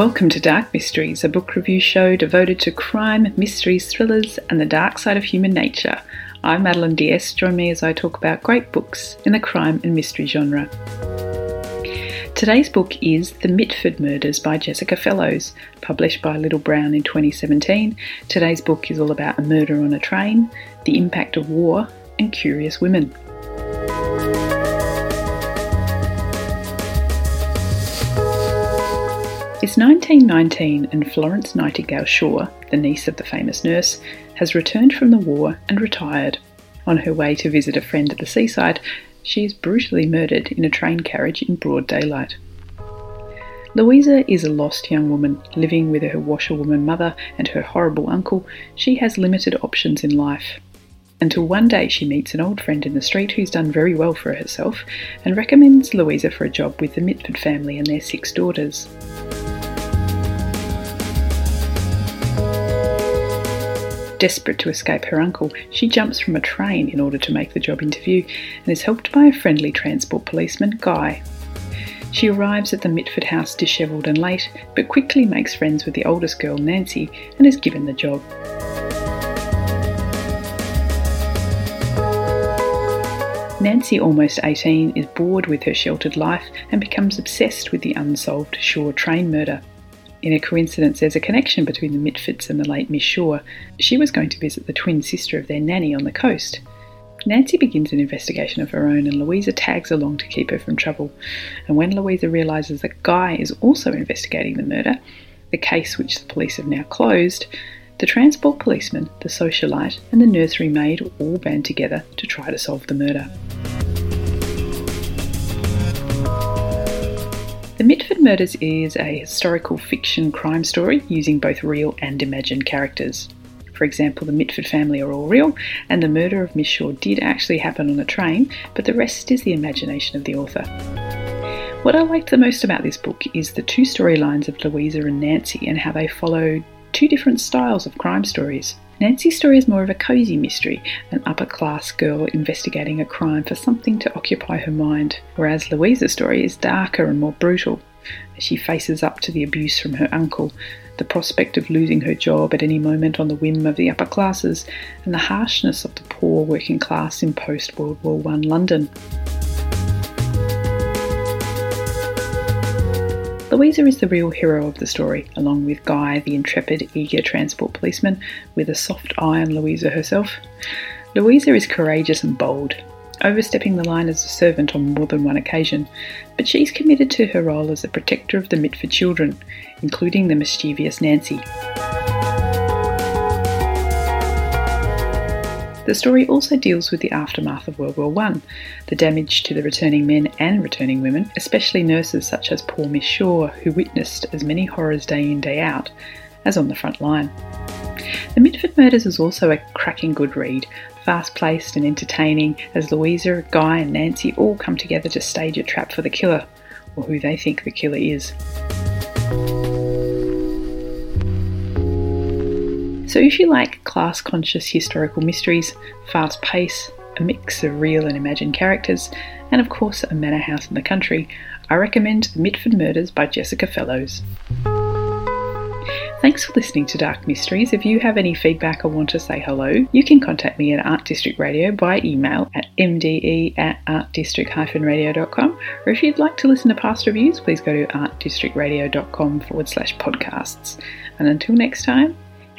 Welcome to Dark Mysteries, a book review show devoted to crime, mysteries, thrillers, and the dark side of human nature. I'm Madeline Diaz. Join me as I talk about great books in the crime and mystery genre. Today's book is The Mitford Murders by Jessica Fellowes, published by Little Brown in 2017. Today's book is all about a murder on a train, the impact of war, and curious women. It's 1919 and Florence Nightingale Shaw, the niece of the famous nurse, has returned from the war and retired. On her way to visit a friend at the seaside, she is brutally murdered in a train carriage in broad daylight. Louisa is a lost young woman living with her washerwoman mother and her horrible uncle. She has limited options in life. Until one day she meets an old friend in the street who's done very well for herself and recommends Louisa for a job with the Mitford family and their six daughters. Desperate to escape her uncle, she jumps from a train in order to make the job interview and is helped by a friendly transport policeman, Guy. She arrives at the Mitford house dishevelled and late, but quickly makes friends with the oldest girl, Nancy, and is given the job. Nancy, almost 18, is bored with her sheltered life and becomes obsessed with the unsolved Shaw train murder. In a coincidence, there's a connection between the Mitfords and the late Miss Shaw. She was going to visit the twin sister of their nanny on the coast. Nancy begins an investigation of her own, and Louisa tags along to keep her from trouble. And when Louisa realises that Guy is also investigating the murder, the case which the police have now closed, the transport policeman, the socialite, and the nursery maid all band together to try to solve the murder. Mitford Murders is a historical fiction crime story using both real and imagined characters. For example, the Mitford family are all real, and the murder of Miss Shaw did actually happen on a train, but the rest is the imagination of the author. What I liked the most about this book is the two storylines of Louisa and Nancy and how they follow two different styles of crime stories. Nancy's story is more of a cosy mystery, an upper class girl investigating a crime for something to occupy her mind, whereas Louisa's story is darker and more brutal. As she faces up to the abuse from her uncle, the prospect of losing her job at any moment on the whim of the upper classes, and the harshness of the poor working class in post World War I London. Louisa is the real hero of the story, along with Guy, the intrepid, eager transport policeman, with a soft eye on Louisa herself. Louisa is courageous and bold, overstepping the line as a servant on more than one occasion, but she's committed to her role as the protector of the Mitford children, including the mischievous Nancy. The story also deals with the aftermath of World War I, the damage to the returning men and returning women, especially nurses such as poor Miss Shaw, who witnessed as many horrors day in, day out, as on the front line. The Mitford Murders is also a cracking good read, fast paced and entertaining, as Louisa, Guy, and Nancy all come together to stage a trap for the killer, or who they think the killer is. So, if you like class conscious historical mysteries, fast pace, a mix of real and imagined characters, and of course a manor house in the country, I recommend The Mitford Murders by Jessica Fellowes. Thanks for listening to Dark Mysteries. If you have any feedback or want to say hello, you can contact me at Art District Radio by email at mde at artdistrict-radio.com. Or if you'd like to listen to past reviews, please go to artdistrictradio.com forward slash podcasts. And until next time,